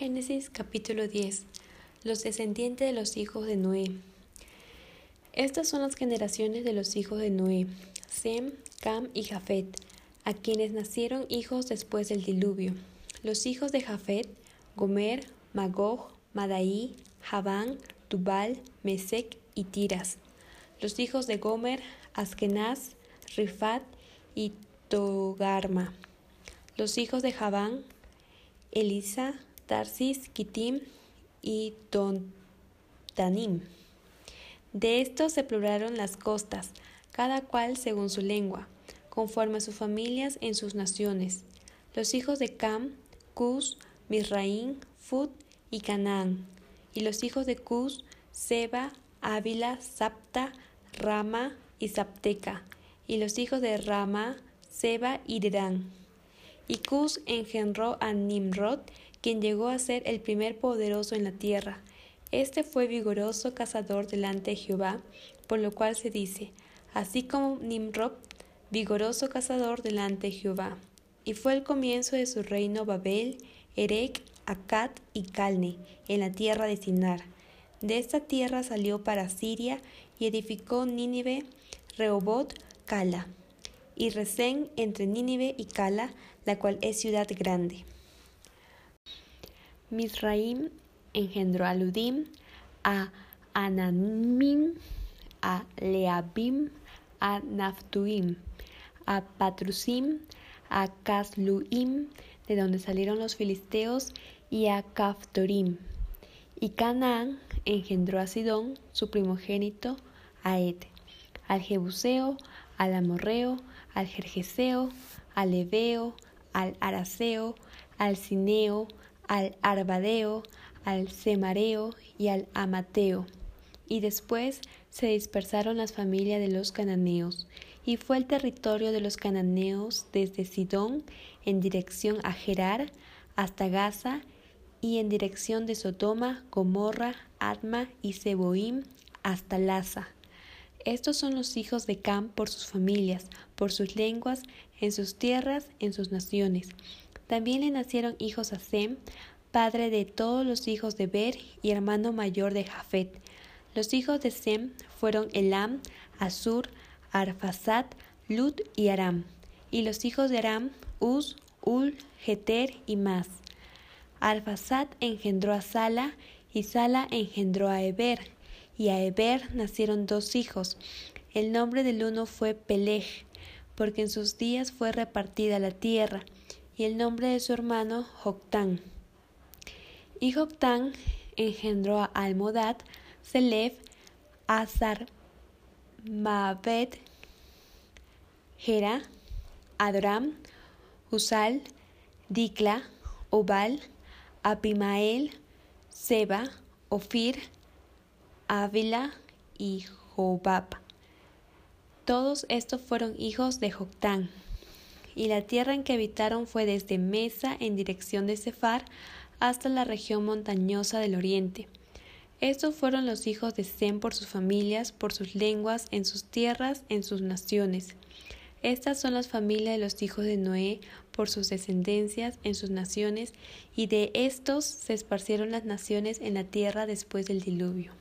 Génesis capítulo 10 Los descendientes de los hijos de Noé. Estas son las generaciones de los hijos de Noé, Sem, Cam y Jafet, a quienes nacieron hijos después del diluvio. Los hijos de Jafet, Gomer, Magog, Madai, Javán, Tubal, Mesec y Tiras. Los hijos de Gomer, Askenaz, Rifat y Togarma. Los hijos de Javán, Elisa, Tarsis, Kitim y Tontanim. De estos se poblaron las costas, cada cual según su lengua, conforme a sus familias en sus naciones. Los hijos de Cam, Cus, Misraín, Fut y Canaán. Y los hijos de Cus, Seba, Ávila, Sapta, Rama y Sapteca. Y los hijos de Rama, Seba y Dedán. Y Cus engendró a Nimrod quien llegó a ser el primer poderoso en la tierra. Este fue vigoroso cazador delante de Jehová, por lo cual se dice, así como Nimrod, vigoroso cazador delante de Jehová. Y fue el comienzo de su reino Babel, Erec, Akkad y Calne, en la tierra de Sinar. De esta tierra salió para Siria y edificó Nínive, Rehobot, Cala, y Resén entre Nínive y Cala, la cual es ciudad grande. Misraim engendró a Ludim, a Anamim, a Leabim, a Naftuim, a Patrusim, a Casluim, de donde salieron los filisteos, y a Caftorim. Y Canaán engendró a Sidón, su primogénito, a al Jebuseo, al Amorreo, al Jerjeseo, al Leveo, al Araseo, al Cineo, al Arbadeo, al Semareo y al Amateo. Y después se dispersaron las familias de los cananeos, y fue el territorio de los cananeos desde Sidón en dirección a Gerar hasta Gaza, y en dirección de Sodoma, Gomorra, Adma y Seboim hasta Laza. Estos son los hijos de Cam por sus familias, por sus lenguas, en sus tierras, en sus naciones. También le nacieron hijos a Sem, padre de todos los hijos de Ber y hermano mayor de Jafet. Los hijos de Sem fueron Elam, Asur, Arfasat, Lut y Aram. Y los hijos de Aram, Uz, Ul, Geter y Mas. Arfasat engendró a Sala y Sala engendró a Eber. Y a Eber nacieron dos hijos. El nombre del uno fue Peleg, porque en sus días fue repartida la tierra y el nombre de su hermano Joctán. Y Joctán engendró a Almodad, Selef, Azar, Mabed, Gera, Adoram, Usal, Dikla, Obal, Abimael, Seba, Ofir, Ávila y Jobab. Todos estos fueron hijos de Joctán y la tierra en que habitaron fue desde Mesa en dirección de Cefar hasta la región montañosa del oriente. Estos fueron los hijos de Sem por sus familias, por sus lenguas, en sus tierras, en sus naciones. Estas son las familias de los hijos de Noé por sus descendencias en sus naciones, y de estos se esparcieron las naciones en la tierra después del diluvio.